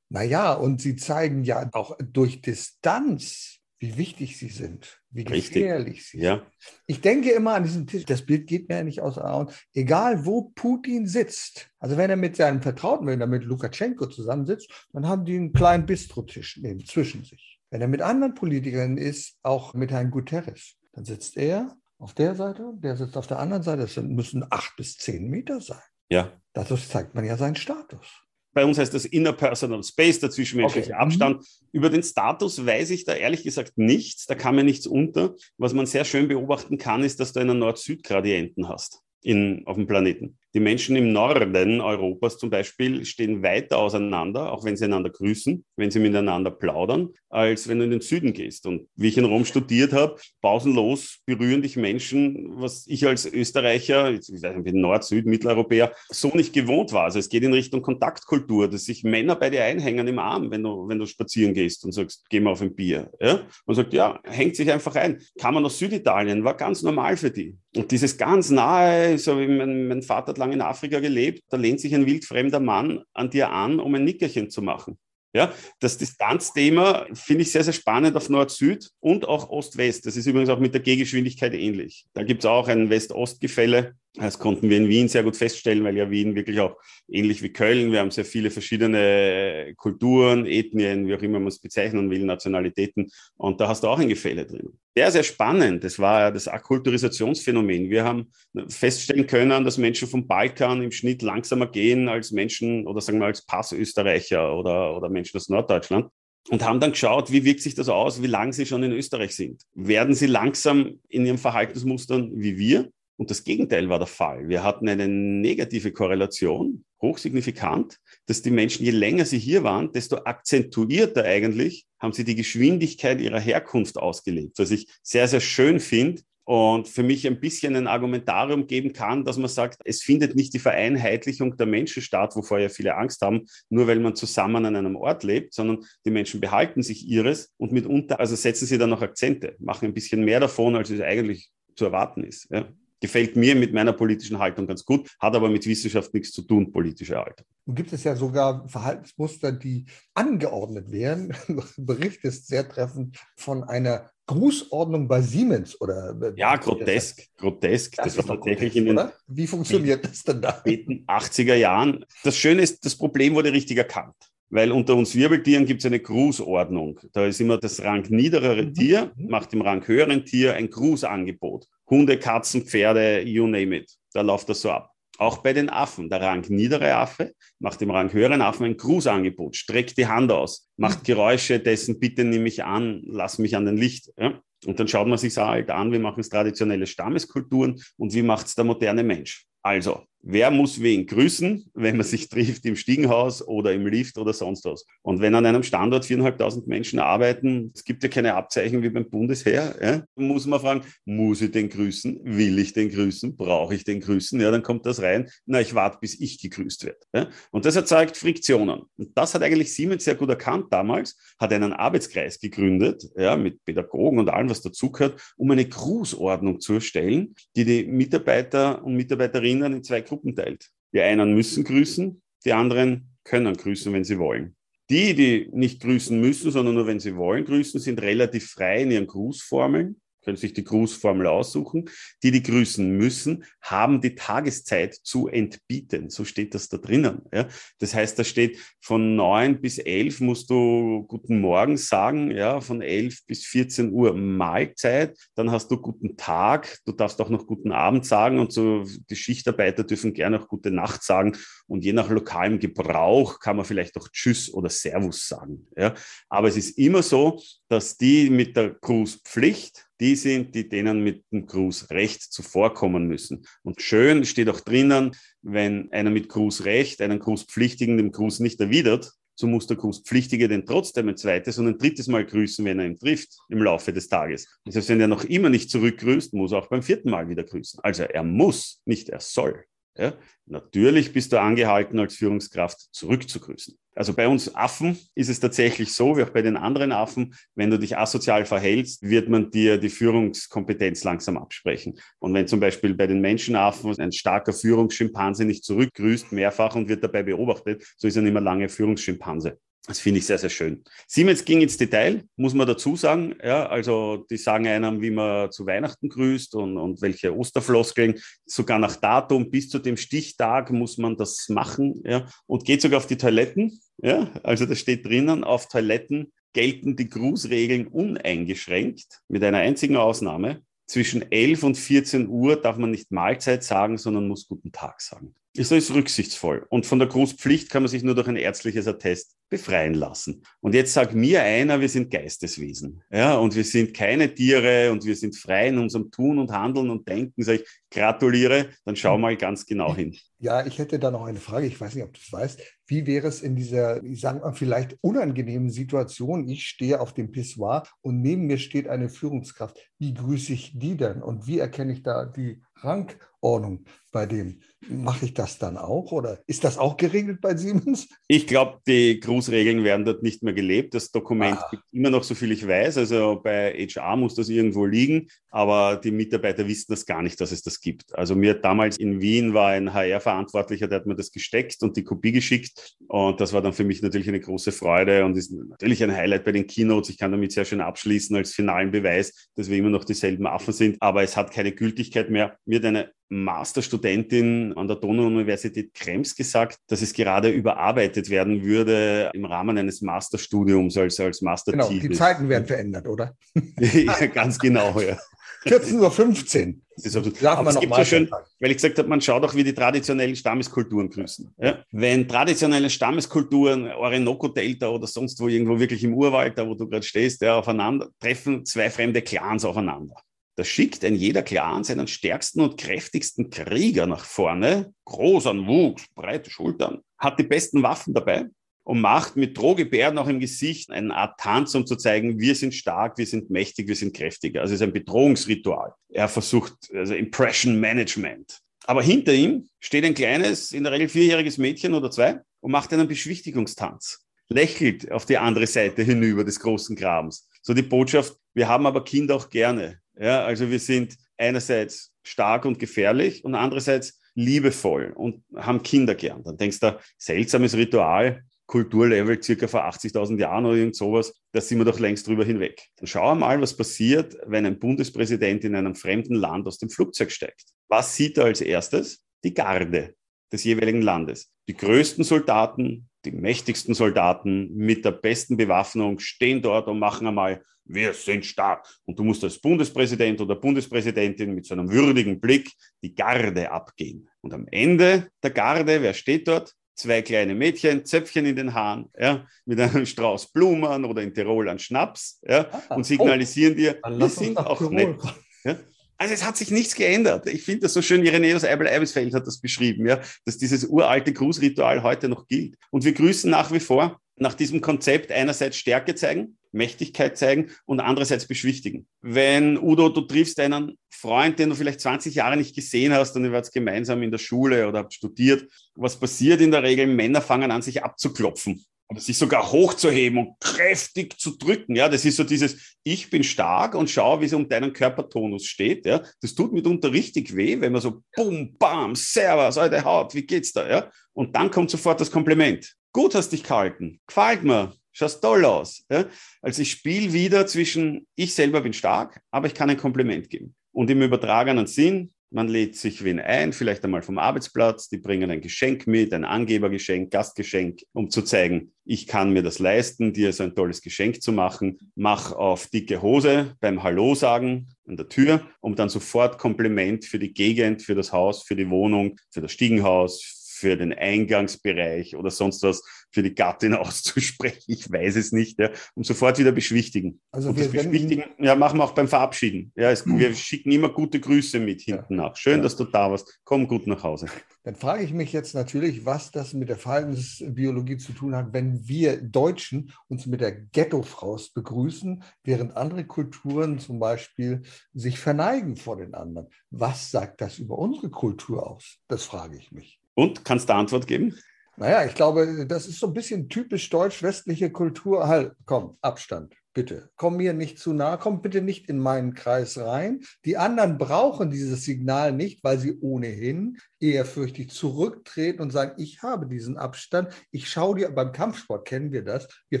Naja, und sie zeigen ja auch durch Distanz, wie wichtig sie sind, wie gefährlich Richtig. sie ja. sind. Ich denke immer an diesen Tisch, das Bild geht mir ja nicht aus Augen, egal wo Putin sitzt, also wenn er mit seinem Vertrauten, wenn er mit Lukaschenko zusammensitzt, dann haben die einen kleinen Bistrotisch zwischen sich. Wenn er mit anderen Politikern ist, auch mit Herrn Guterres, dann sitzt er auf der Seite, der sitzt auf der anderen Seite. Das müssen acht bis zehn Meter sein. Ja. Dadurch zeigt man ja seinen Status. Bei uns heißt das Interpersonal Space, der zwischenmenschliche okay. Abstand. Über den Status weiß ich da ehrlich gesagt nichts. Da kam mir nichts unter. Was man sehr schön beobachten kann, ist, dass du einen Nord-Süd-Gradienten hast in, auf dem Planeten. Die Menschen im Norden Europas zum Beispiel stehen weiter auseinander, auch wenn sie einander grüßen, wenn sie miteinander plaudern, als wenn du in den Süden gehst. Und wie ich in Rom studiert habe, pausenlos berühren dich Menschen, was ich als Österreicher, ich weiß nicht, Nord, Süd, Mitteleuropäer, so nicht gewohnt war. Also es geht in Richtung Kontaktkultur, dass sich Männer bei dir einhängen im Arm, wenn du, wenn du spazieren gehst und sagst, geh mal auf ein Bier. Ja? Und sagt, ja, hängt sich einfach ein. Kam man aus Süditalien, war ganz normal für die. Und dieses ganz nahe, so wie mein, mein Vater lang in Afrika gelebt, da lehnt sich ein wildfremder Mann an dir an, um ein Nickerchen zu machen. Ja, das Distanzthema finde ich sehr, sehr spannend auf Nord-Süd und auch Ost-West. Das ist übrigens auch mit der Gehgeschwindigkeit ähnlich. Da gibt es auch ein West-Ost-Gefälle. Das konnten wir in Wien sehr gut feststellen, weil ja Wien wirklich auch ähnlich wie Köln, wir haben sehr viele verschiedene Kulturen, Ethnien, wie auch immer man es bezeichnen will, Nationalitäten. Und da hast du auch ein Gefälle drin. Sehr, sehr spannend. Das war ja das Akkulturisationsphänomen. Wir haben feststellen können, dass Menschen vom Balkan im Schnitt langsamer gehen als Menschen oder sagen wir als Passösterreicher oder, oder Menschen aus Norddeutschland und haben dann geschaut, wie wirkt sich das aus, wie lange sie schon in Österreich sind. Werden sie langsam in ihren Verhaltensmustern wie wir? Und das Gegenteil war der Fall. Wir hatten eine negative Korrelation, hochsignifikant, dass die Menschen, je länger sie hier waren, desto akzentuierter eigentlich haben sie die Geschwindigkeit ihrer Herkunft ausgelebt, was ich sehr, sehr schön finde, und für mich ein bisschen ein Argumentarium geben kann, dass man sagt, es findet nicht die Vereinheitlichung der Menschen statt, wovor ja viele Angst haben, nur weil man zusammen an einem Ort lebt, sondern die Menschen behalten sich ihres und mitunter, also setzen sie dann noch Akzente, machen ein bisschen mehr davon, als es eigentlich zu erwarten ist. Ja gefällt mir mit meiner politischen Haltung ganz gut, hat aber mit Wissenschaft nichts zu tun, politische Haltung. Nun gibt es ja sogar Verhaltensmuster, die angeordnet werden. Bericht ist sehr treffend von einer Grußordnung bei Siemens oder ja grotesk grotesk das, das war tatsächlich grotesk, in den wie funktioniert das denn da 80er Jahren das Schöne ist das Problem wurde richtig erkannt weil unter uns Wirbeltieren gibt es eine Grußordnung. Da ist immer das Rang niederere mhm. Tier, mhm. macht dem Rang höheren Tier ein Grußangebot. Hunde, Katzen, Pferde, you name it. Da läuft das so ab. Auch bei den Affen. Der Rang niedere Affe macht dem Rang höheren Affen ein Grußangebot, streckt die Hand aus, macht Geräusche dessen, bitte nimm mich an, lass mich an den Licht. Ja? Und dann schaut man sich halt an, wie machen es traditionelle Stammeskulturen und wie macht es der moderne Mensch. Also, wer muss wen grüßen, wenn man sich trifft im Stiegenhaus oder im Lift oder sonst was? Und wenn an einem Standort viereinhalbtausend Menschen arbeiten, es gibt ja keine Abzeichen wie beim Bundesheer, ja, muss man fragen, muss ich den grüßen? Will ich den grüßen? Brauche ich den grüßen? Ja, dann kommt das rein. Na, ich warte, bis ich gegrüßt werde. Ja? Und das erzeugt Friktionen. Und das hat eigentlich Siemens sehr gut erkannt damals, hat einen Arbeitskreis gegründet, ja, mit Pädagogen und allem, was dazugehört, um eine Grußordnung zu erstellen, die die Mitarbeiter und Mitarbeiterinnen in zwei Gruppen teilt. Die einen müssen grüßen, die anderen können grüßen, wenn sie wollen. Die, die nicht grüßen müssen, sondern nur wenn sie wollen grüßen, sind relativ frei in ihren Grußformeln können sich die Grußformel aussuchen. Die, die grüßen müssen, haben die Tageszeit zu entbieten. So steht das da drinnen. Ja? Das heißt, da steht von neun bis elf musst du Guten Morgen sagen, ja, von elf bis 14 Uhr Mahlzeit. Dann hast du Guten Tag. Du darfst auch noch Guten Abend sagen und so die Schichtarbeiter dürfen gerne auch Gute Nacht sagen. Und je nach lokalem Gebrauch kann man vielleicht auch Tschüss oder Servus sagen. Ja? Aber es ist immer so, dass die mit der Grußpflicht die sind, die denen mit dem Grußrecht zuvorkommen müssen. Und schön steht auch drinnen, wenn einer mit Grußrecht einen Grußpflichtigen dem Gruß nicht erwidert, so muss der Grußpflichtige den trotzdem ein zweites und ein drittes Mal grüßen, wenn er ihn trifft im Laufe des Tages. Das heißt, wenn er noch immer nicht zurückgrüßt, muss er auch beim vierten Mal wieder grüßen. Also er muss, nicht er soll. Ja? Natürlich bist du angehalten, als Führungskraft zurückzugrüßen. Also bei uns Affen ist es tatsächlich so, wie auch bei den anderen Affen, wenn du dich asozial verhältst, wird man dir die Führungskompetenz langsam absprechen. Und wenn zum Beispiel bei den Menschenaffen ein starker Führungsschimpanse nicht zurückgrüßt, mehrfach und wird dabei beobachtet, so ist er nicht mehr lange Führungsschimpanse. Das finde ich sehr, sehr schön. Siemens ging ins Detail, muss man dazu sagen. Ja, also die sagen einem, wie man zu Weihnachten grüßt und, und welche Osterfloskeln. Sogar nach Datum bis zu dem Stichtag muss man das machen. Ja, und geht sogar auf die Toiletten. Ja, also da steht drinnen, auf Toiletten gelten die Grußregeln uneingeschränkt, mit einer einzigen Ausnahme. Zwischen 11 und 14 Uhr darf man nicht Mahlzeit sagen, sondern muss Guten Tag sagen. Das ist rücksichtsvoll. Und von der Grußpflicht kann man sich nur durch ein ärztliches Attest befreien lassen. Und jetzt sagt mir einer, wir sind Geisteswesen. Ja, und wir sind keine Tiere und wir sind frei in unserem Tun und Handeln und Denken. Sag ich, gratuliere, dann schau mal ganz genau hin. Ja, ich hätte da noch eine Frage. Ich weiß nicht, ob du es weißt. Wie wäre es in dieser, ich sage mal, vielleicht unangenehmen Situation? Ich stehe auf dem Pissoir und neben mir steht eine Führungskraft. Wie grüße ich die denn? Und wie erkenne ich da die Rangordnung bei dem? Mache ich das dann auch oder ist das auch geregelt bei Siemens? Ich glaube, die Grußregeln werden dort nicht mehr gelebt. Das Dokument ah. gibt immer noch, so viel ich weiß. Also bei HR muss das irgendwo liegen, aber die Mitarbeiter wissen das gar nicht, dass es das gibt. Also mir damals in Wien war ein HR-Verantwortlicher, der hat mir das gesteckt und die Kopie geschickt und das war dann für mich natürlich eine große Freude und ist natürlich ein Highlight bei den Keynotes. Ich kann damit sehr schön abschließen als finalen Beweis, dass wir immer noch dieselben Affen sind, aber es hat keine Gültigkeit mehr. Mir hat eine Masterstudentin an der Donau-Universität Krems gesagt, dass es gerade überarbeitet werden würde im Rahmen eines Masterstudiums als, als Mastertitel. Genau, die Zeiten werden verändert, oder? ja, ganz genau, ja. 14.15 Uhr. Das ist absolut. Darf Aber es gibt so schön, weil ich gesagt habe, man schaut auch, wie die traditionellen Stammeskulturen grüßen. Ja? Wenn traditionelle Stammeskulturen, Orinoco-Delta oder sonst wo irgendwo wirklich im Urwald, da wo du gerade stehst, ja, aufeinander, treffen zwei fremde Clans aufeinander. Da schickt ein jeder Clan seinen stärksten und kräftigsten Krieger nach vorne, groß an Wuchs, breite Schultern, hat die besten Waffen dabei und macht mit Drohgebärden auch im Gesicht eine Art Tanz, um zu zeigen, wir sind stark, wir sind mächtig, wir sind kräftiger. Also es ist ein Bedrohungsritual. Er versucht also Impression Management. Aber hinter ihm steht ein kleines, in der Regel vierjähriges Mädchen oder zwei und macht einen Beschwichtigungstanz. Lächelt auf die andere Seite hinüber des großen Grabens. So die Botschaft, wir haben aber Kinder auch gerne. Ja, also wir sind einerseits stark und gefährlich und andererseits liebevoll und haben Kinder gern. Dann denkst du, seltsames Ritual, Kulturlevel circa vor 80.000 Jahren oder irgend sowas, da sind wir doch längst drüber hinweg. Dann schau mal, was passiert, wenn ein Bundespräsident in einem fremden Land aus dem Flugzeug steigt. Was sieht er als erstes? Die Garde des jeweiligen Landes. Die größten Soldaten, die mächtigsten Soldaten mit der besten Bewaffnung stehen dort und machen einmal wir sind stark. Und du musst als Bundespräsident oder Bundespräsidentin mit so einem würdigen Blick die Garde abgehen. Und am Ende der Garde, wer steht dort? Zwei kleine Mädchen, Zöpfchen in den Haaren, ja, mit einem Strauß Blumen oder in Tirol einen Schnaps, ja, ah, und signalisieren oh, dir, wir sind auch nett. Ja. Also es hat sich nichts geändert. Ich finde das so schön, Ireneus Eibel-Eibesfeld hat das beschrieben, ja, dass dieses uralte Grußritual heute noch gilt. Und wir grüßen nach wie vor nach diesem Konzept einerseits Stärke zeigen, Mächtigkeit zeigen und andererseits beschwichtigen. Wenn, Udo, du triffst einen Freund, den du vielleicht 20 Jahre nicht gesehen hast und ihr wart gemeinsam in der Schule oder habt studiert, was passiert in der Regel? Männer fangen an, sich abzuklopfen oder sich sogar hochzuheben und kräftig zu drücken. Ja, das ist so dieses, ich bin stark und schau, wie es um deinen Körpertonus steht. Ja, das tut mitunter richtig weh, wenn man so, bum, bam, servus, alte Haut, wie geht's da? Ja, und dann kommt sofort das Kompliment. Gut hast dich gehalten, gefällt mir, schaust toll aus. Ja? Also ich spiele wieder zwischen, ich selber bin stark, aber ich kann ein Kompliment geben. Und im übertragenen Sinn, man lädt sich wen ein, vielleicht einmal vom Arbeitsplatz, die bringen ein Geschenk mit, ein Angebergeschenk, Gastgeschenk, um zu zeigen, ich kann mir das leisten, dir so ein tolles Geschenk zu machen. Mach auf dicke Hose beim Hallo sagen an der Tür, um dann sofort Kompliment für die Gegend, für das Haus, für die Wohnung, für das Stiegenhaus, für den Eingangsbereich oder sonst was für die Gattin auszusprechen. Ich weiß es nicht, ja, um sofort wieder beschwichtigen. Also wir beschwichtigen, ja, machen wir auch beim Verabschieden. Ja, es, wir schicken immer gute Grüße mit hinten ja. nach. Schön, ja. dass du da warst. Komm gut nach Hause. Dann frage ich mich jetzt natürlich, was das mit der Verhaltensbiologie zu tun hat, wenn wir Deutschen uns mit der Ghetto-Faust begrüßen, während andere Kulturen zum Beispiel sich verneigen vor den anderen. Was sagt das über unsere Kultur aus? Das frage ich mich. Und kannst du Antwort geben? Naja, ich glaube, das ist so ein bisschen typisch deutsch-westliche Kultur. Halt, komm, Abstand, bitte. Komm mir nicht zu nah, komm bitte nicht in meinen Kreis rein. Die anderen brauchen dieses Signal nicht, weil sie ohnehin ehrfürchtig zurücktreten und sagen, ich habe diesen Abstand. Ich schaue dir, beim Kampfsport kennen wir das. Wir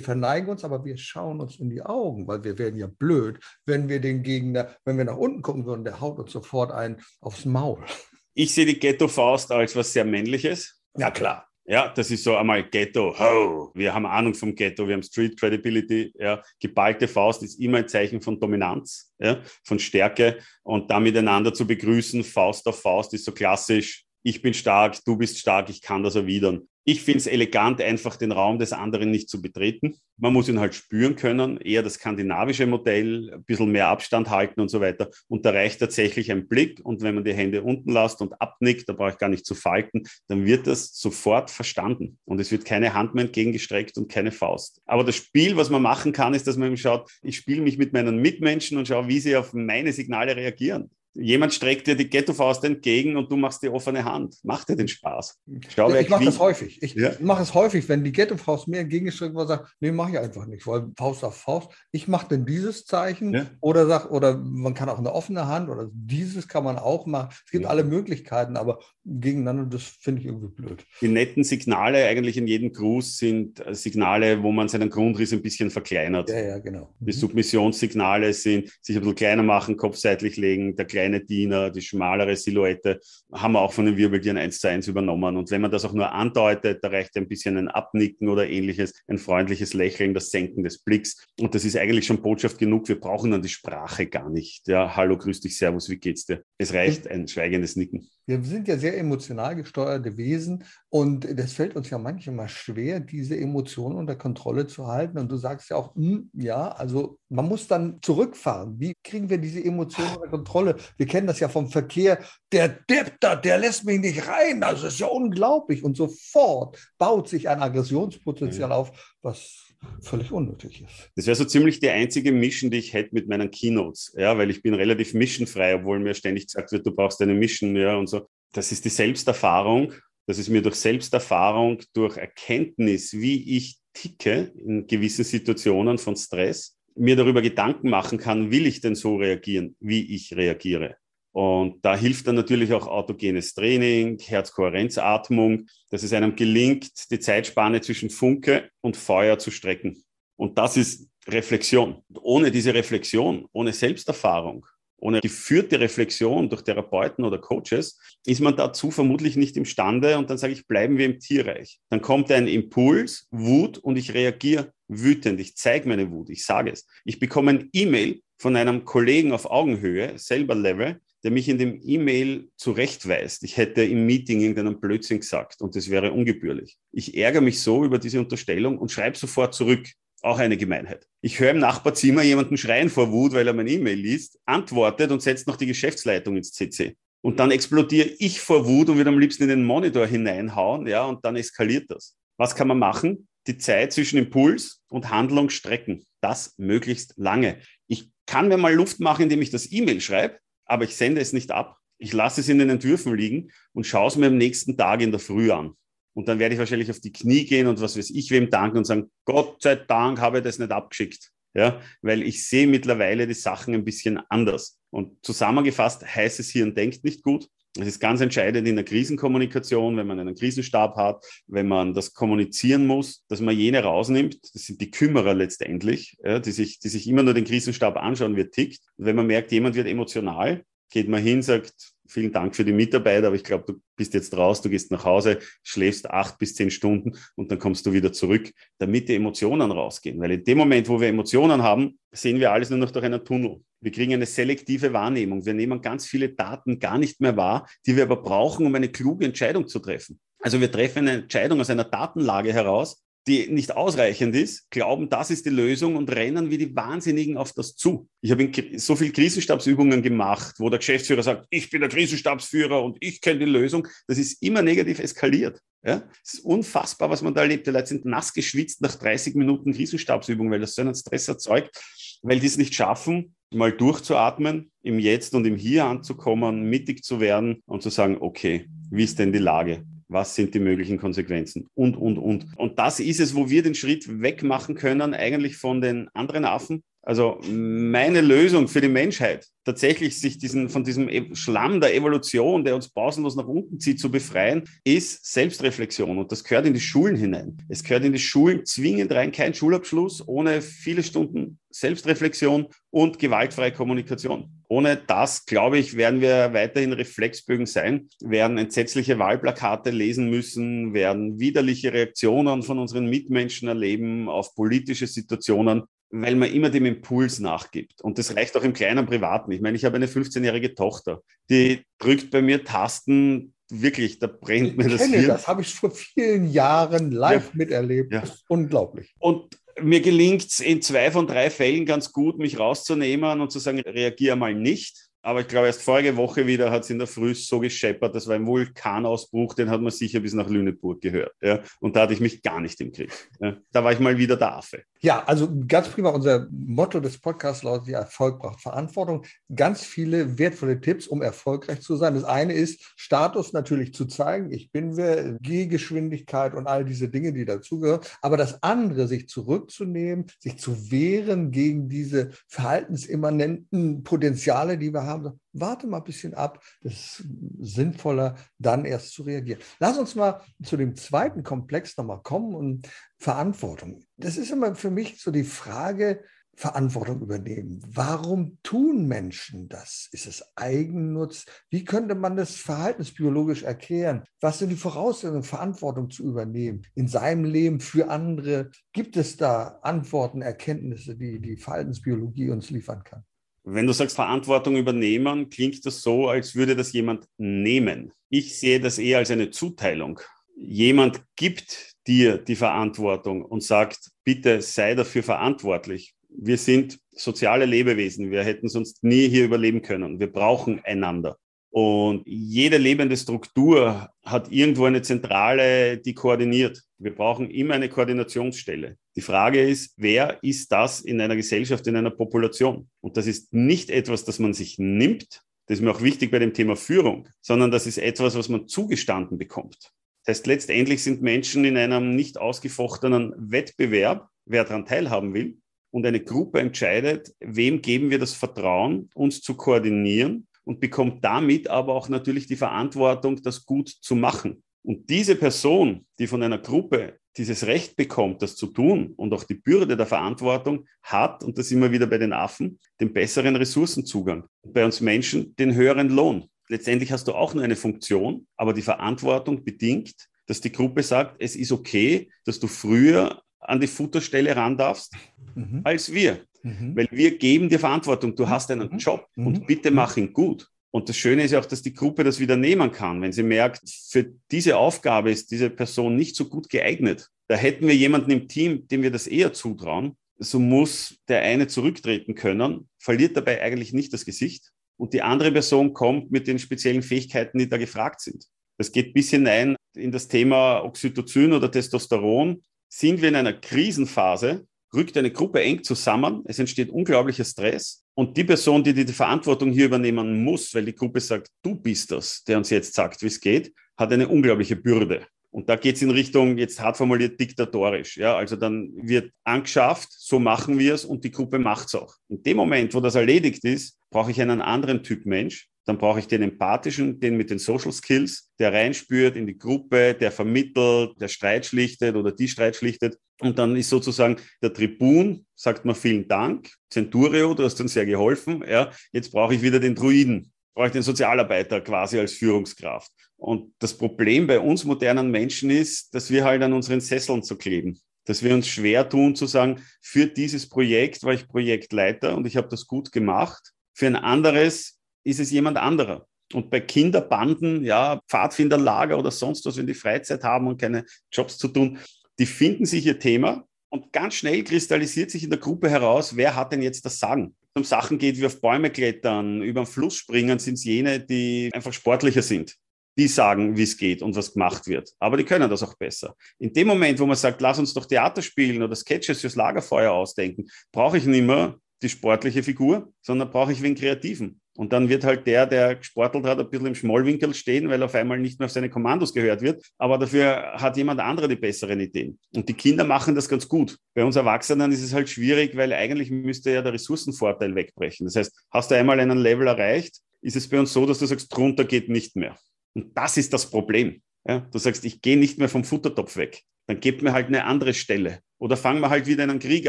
verneigen uns, aber wir schauen uns in die Augen, weil wir werden ja blöd, wenn wir den Gegner, wenn wir nach unten gucken würden, der haut uns sofort ein aufs Maul. Ich sehe die Ghetto-Faust als was sehr Männliches. Ja, klar. Ja, das ist so einmal Ghetto. Ho. Wir haben Ahnung vom Ghetto, wir haben Street Credibility. Ja. Geballte Faust ist immer ein Zeichen von Dominanz, ja, von Stärke. Und da miteinander zu begrüßen, Faust auf Faust, ist so klassisch. Ich bin stark, du bist stark, ich kann das erwidern. Ich finde es elegant, einfach den Raum des anderen nicht zu betreten. Man muss ihn halt spüren können, eher das skandinavische Modell, ein bisschen mehr Abstand halten und so weiter. Und da reicht tatsächlich ein Blick. Und wenn man die Hände unten lässt und abnickt, da brauche ich gar nicht zu falten, dann wird das sofort verstanden. Und es wird keine Hand mehr entgegengestreckt und keine Faust. Aber das Spiel, was man machen kann, ist, dass man eben schaut, ich spiele mich mit meinen Mitmenschen und schaue, wie sie auf meine Signale reagieren. Jemand streckt dir die Ghetto-Faust entgegen und du machst die offene Hand. Macht dir den Spaß. Schau, ja, ich mache das häufig. Ich ja. mache es häufig, wenn die Ghetto-Faust mir entgegengestreckt wird, sagt, nee, mache ich einfach nicht, weil Faust auf Faust. Ich mache dann dieses Zeichen ja. oder sag, oder man kann auch eine offene Hand oder dieses kann man auch machen. Es gibt alle Möglichkeiten, aber gegeneinander, das finde ich irgendwie blöd. Die netten Signale eigentlich in jedem Gruß sind äh, Signale, wo man seinen Grundriss ein bisschen verkleinert. Ja, ja, genau. Die mhm. Submissionssignale sind sich ein bisschen kleiner machen, Kopf seitlich legen, der kleine Diener, die schmalere Silhouette, haben wir auch von den Wirbeltieren eins zu eins übernommen. Und wenn man das auch nur andeutet, da reicht ein bisschen ein Abnicken oder ähnliches, ein freundliches Lächeln, das Senken des Blicks. Und das ist eigentlich schon Botschaft genug. Wir brauchen dann die Sprache gar nicht. Ja, hallo, grüß dich, servus, wie geht's dir? Es reicht ein schweigendes Nicken. Wir sind ja sehr emotional gesteuerte Wesen und das fällt uns ja manchmal schwer, diese Emotionen unter Kontrolle zu halten. Und du sagst ja auch, hm, ja, also man muss dann zurückfahren. Wie kriegen wir diese Emotionen unter Kontrolle? Wir kennen das ja vom Verkehr. Der Depp da, der lässt mich nicht rein. Das ist ja unglaublich. Und sofort baut sich ein Aggressionspotenzial mhm. auf, was völlig unnötig ist. Das wäre so ziemlich die einzige Mission, die ich hätte mit meinen Keynotes, ja, weil ich bin relativ missionfrei, obwohl mir ständig gesagt wird, du brauchst eine Mission, ja, und so. Das ist die Selbsterfahrung. Das ist mir durch Selbsterfahrung, durch Erkenntnis, wie ich ticke in gewissen Situationen von Stress, mir darüber Gedanken machen kann, will ich denn so reagieren, wie ich reagiere. Und da hilft dann natürlich auch autogenes Training, Herzkohärenzatmung, dass es einem gelingt, die Zeitspanne zwischen Funke und Feuer zu strecken. Und das ist Reflexion. Und ohne diese Reflexion, ohne Selbsterfahrung, ohne geführte Reflexion durch Therapeuten oder Coaches ist man dazu vermutlich nicht imstande. Und dann sage ich, bleiben wir im Tierreich. Dann kommt ein Impuls, Wut und ich reagiere wütend. Ich zeige meine Wut. Ich sage es. Ich bekomme ein E-Mail von einem Kollegen auf Augenhöhe, selber Level, der mich in dem E-Mail zurechtweist, ich hätte im Meeting irgendeinen Blödsinn gesagt und das wäre ungebührlich. Ich ärgere mich so über diese Unterstellung und schreibe sofort zurück. Auch eine Gemeinheit. Ich höre im Nachbarzimmer jemanden schreien vor Wut, weil er mein E-Mail liest, antwortet und setzt noch die Geschäftsleitung ins CC. Und dann explodiere ich vor Wut und würde am liebsten in den Monitor hineinhauen, ja, und dann eskaliert das. Was kann man machen? Die Zeit zwischen Impuls und Handlung strecken. Das möglichst lange. Ich kann mir mal Luft machen, indem ich das E-Mail schreibe, aber ich sende es nicht ab. Ich lasse es in den Entwürfen liegen und schaue es mir am nächsten Tag in der Früh an. Und dann werde ich wahrscheinlich auf die Knie gehen und was weiß ich wem danken und sagen, Gott sei Dank habe ich das nicht abgeschickt. Ja, weil ich sehe mittlerweile die Sachen ein bisschen anders. Und zusammengefasst heißt es hier und denkt nicht gut. Es ist ganz entscheidend in der Krisenkommunikation, wenn man einen Krisenstab hat, wenn man das kommunizieren muss, dass man jene rausnimmt. Das sind die Kümmerer letztendlich, ja, die, sich, die sich immer nur den Krisenstab anschauen, wie er tickt. Und wenn man merkt, jemand wird emotional, geht man hin, sagt, vielen Dank für die Mitarbeiter, aber ich glaube, du bist jetzt raus, du gehst nach Hause, schläfst acht bis zehn Stunden und dann kommst du wieder zurück, damit die Emotionen rausgehen. Weil in dem Moment, wo wir Emotionen haben, sehen wir alles nur noch durch einen Tunnel. Wir kriegen eine selektive Wahrnehmung. Wir nehmen ganz viele Daten gar nicht mehr wahr, die wir aber brauchen, um eine kluge Entscheidung zu treffen. Also wir treffen eine Entscheidung aus einer Datenlage heraus, die nicht ausreichend ist, glauben, das ist die Lösung und rennen wie die Wahnsinnigen auf das zu. Ich habe so viele Krisenstabsübungen gemacht, wo der Geschäftsführer sagt, ich bin der Krisenstabsführer und ich kenne die Lösung. Das ist immer negativ eskaliert. Ja? Es ist unfassbar, was man da erlebt. Die Leute sind nass geschwitzt nach 30 Minuten Krisenstabsübung, weil das so einen Stress erzeugt, weil die es nicht schaffen, mal durchzuatmen, im Jetzt und im Hier anzukommen, mittig zu werden und zu sagen, okay, wie ist denn die Lage? was sind die möglichen Konsequenzen und, und, und. Und das ist es, wo wir den Schritt wegmachen können, eigentlich von den anderen Affen. Also meine Lösung für die Menschheit, tatsächlich sich diesen, von diesem e-, Schlamm der Evolution, der uns pausenlos nach unten zieht, zu befreien, ist Selbstreflexion. Und das gehört in die Schulen hinein. Es gehört in die Schulen zwingend rein, kein Schulabschluss ohne viele Stunden Selbstreflexion und gewaltfreie Kommunikation. Ohne das, glaube ich, werden wir weiterhin Reflexbögen sein, werden entsetzliche Wahlplakate lesen müssen, werden widerliche Reaktionen von unseren Mitmenschen erleben auf politische Situationen, weil man immer dem Impuls nachgibt. Und das reicht auch im kleinen Privaten. Ich meine, ich habe eine 15-jährige Tochter, die drückt bei mir Tasten, wirklich, da brennt mir das Hirn. Das habe ich vor vielen Jahren live ja. miterlebt. Ja. Unglaublich. Und mir gelingt es in zwei von drei Fällen ganz gut, mich rauszunehmen und zu sagen, reagiere mal nicht. Aber ich glaube, erst vorige Woche wieder hat es in der Früh so gescheppert, das war ein Vulkanausbruch, den hat man sicher bis nach Lüneburg gehört. Ja? Und da hatte ich mich gar nicht im Griff. Ja? Da war ich mal wieder der Affe. Ja, also ganz prima. Unser Motto des Podcasts lautet, ja, Erfolg braucht Verantwortung. Ganz viele wertvolle Tipps, um erfolgreich zu sein. Das eine ist, Status natürlich zu zeigen. Ich bin wer, Gehgeschwindigkeit und all diese Dinge, die dazugehören. Aber das andere, sich zurückzunehmen, sich zu wehren gegen diese verhaltensimmanenten Potenziale, die wir haben. Warte mal ein bisschen ab. Das ist sinnvoller, dann erst zu reagieren. Lass uns mal zu dem zweiten Komplex nochmal kommen und Verantwortung. Das ist immer für mich so die Frage, Verantwortung übernehmen. Warum tun Menschen das? Ist es Eigennutz? Wie könnte man das verhaltensbiologisch erklären? Was sind die Voraussetzungen, Verantwortung zu übernehmen in seinem Leben für andere? Gibt es da Antworten, Erkenntnisse, die die Verhaltensbiologie uns liefern kann? Wenn du sagst Verantwortung übernehmen, klingt das so, als würde das jemand nehmen. Ich sehe das eher als eine Zuteilung. Jemand gibt dir die Verantwortung und sagt, bitte sei dafür verantwortlich. Wir sind soziale Lebewesen. Wir hätten sonst nie hier überleben können. Wir brauchen einander. Und jede lebende Struktur hat irgendwo eine Zentrale, die koordiniert. Wir brauchen immer eine Koordinationsstelle. Die Frage ist, wer ist das in einer Gesellschaft, in einer Population? Und das ist nicht etwas, das man sich nimmt. Das ist mir auch wichtig bei dem Thema Führung, sondern das ist etwas, was man zugestanden bekommt. Das heißt, letztendlich sind Menschen in einem nicht ausgefochtenen Wettbewerb, wer daran teilhaben will. Und eine Gruppe entscheidet, wem geben wir das Vertrauen, uns zu koordinieren und bekommt damit aber auch natürlich die Verantwortung, das gut zu machen. Und diese Person, die von einer Gruppe dieses Recht bekommt, das zu tun und auch die Bürde der Verantwortung hat, und das immer wieder bei den Affen, den besseren Ressourcenzugang. Bei uns Menschen den höheren Lohn. Letztendlich hast du auch nur eine Funktion, aber die Verantwortung bedingt, dass die Gruppe sagt, es ist okay, dass du früher an die Futterstelle ran darfst mhm. als wir. Mhm. Weil wir geben dir Verantwortung. Du hast einen mhm. Job und mhm. bitte mach ihn gut. Und das Schöne ist ja auch, dass die Gruppe das wieder nehmen kann, wenn sie merkt, für diese Aufgabe ist diese Person nicht so gut geeignet. Da hätten wir jemanden im Team, dem wir das eher zutrauen. So muss der eine zurücktreten können, verliert dabei eigentlich nicht das Gesicht. Und die andere Person kommt mit den speziellen Fähigkeiten, die da gefragt sind. Das geht bis hinein in das Thema Oxytocin oder Testosteron. Sind wir in einer Krisenphase, rückt eine Gruppe eng zusammen, es entsteht unglaublicher Stress und die Person, die die Verantwortung hier übernehmen muss, weil die Gruppe sagt, du bist das, der uns jetzt sagt, wie es geht, hat eine unglaubliche Bürde. Und da geht es in Richtung, jetzt hart formuliert, diktatorisch. Ja, also dann wird angeschafft, so machen wir es und die Gruppe macht es auch. In dem Moment, wo das erledigt ist, brauche ich einen anderen Typ Mensch, dann brauche ich den empathischen, den mit den Social Skills, der reinspürt in die Gruppe, der vermittelt, der Streit schlichtet oder die Streit schlichtet. Und dann ist sozusagen der Tribun, sagt man vielen Dank, Centurio, du hast uns sehr geholfen. Ja, jetzt brauche ich wieder den Druiden, brauche ich den Sozialarbeiter quasi als Führungskraft. Und das Problem bei uns modernen Menschen ist, dass wir halt an unseren Sesseln zu kleben. Dass wir uns schwer tun zu sagen, für dieses Projekt war ich Projektleiter und ich habe das gut gemacht. Für ein anderes ist es jemand anderer. Und bei Kinderbanden, ja, Pfadfinderlager oder sonst was, wenn die Freizeit haben und keine Jobs zu tun, die finden sich ihr Thema und ganz schnell kristallisiert sich in der Gruppe heraus, wer hat denn jetzt das Sagen? Wenn es um Sachen geht wie auf Bäume klettern, über den Fluss springen, sind es jene, die einfach sportlicher sind. Die sagen, wie es geht und was gemacht wird. Aber die können das auch besser. In dem Moment, wo man sagt, lass uns doch Theater spielen oder Sketches fürs Lagerfeuer ausdenken, brauche ich nicht mehr die sportliche Figur, sondern brauche ich wen Kreativen. Und dann wird halt der, der gesportelt hat, ein bisschen im Schmollwinkel stehen, weil auf einmal nicht mehr auf seine Kommandos gehört wird. Aber dafür hat jemand anderer die besseren Ideen. Und die Kinder machen das ganz gut. Bei uns Erwachsenen ist es halt schwierig, weil eigentlich müsste ja der Ressourcenvorteil wegbrechen. Das heißt, hast du einmal einen Level erreicht, ist es bei uns so, dass du sagst, drunter geht nicht mehr. Und das ist das Problem. Ja, du sagst, ich gehe nicht mehr vom Futtertopf weg. Dann gebt mir halt eine andere Stelle. Oder fangen wir halt wieder einen Krieg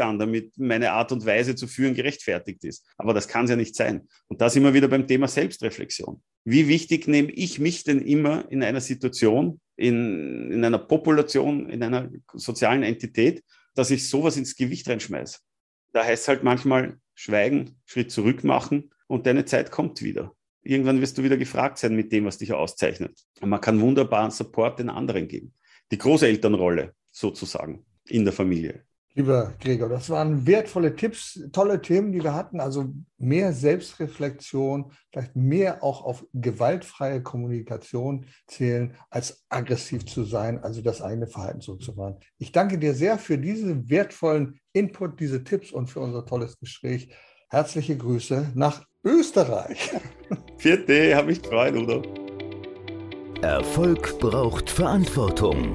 an, damit meine Art und Weise zu führen gerechtfertigt ist. Aber das kann es ja nicht sein. Und da sind wir wieder beim Thema Selbstreflexion. Wie wichtig nehme ich mich denn immer in einer Situation, in, in einer Population, in einer sozialen Entität, dass ich sowas ins Gewicht reinschmeiße? Da heißt es halt manchmal schweigen, Schritt zurück machen und deine Zeit kommt wieder. Irgendwann wirst du wieder gefragt sein mit dem, was dich auszeichnet. Und man kann wunderbaren Support den anderen geben. Die Großelternrolle sozusagen in der Familie. Lieber Gregor, das waren wertvolle Tipps, tolle Themen, die wir hatten. Also mehr Selbstreflexion, vielleicht mehr auch auf gewaltfreie Kommunikation zählen, als aggressiv zu sein, also das eigene Verhalten so zu wahren. Ich danke dir sehr für diesen wertvollen Input, diese Tipps und für unser tolles Gespräch. Herzliche Grüße nach Österreich. Vierte, habe ich gefreut, oder? Erfolg braucht Verantwortung.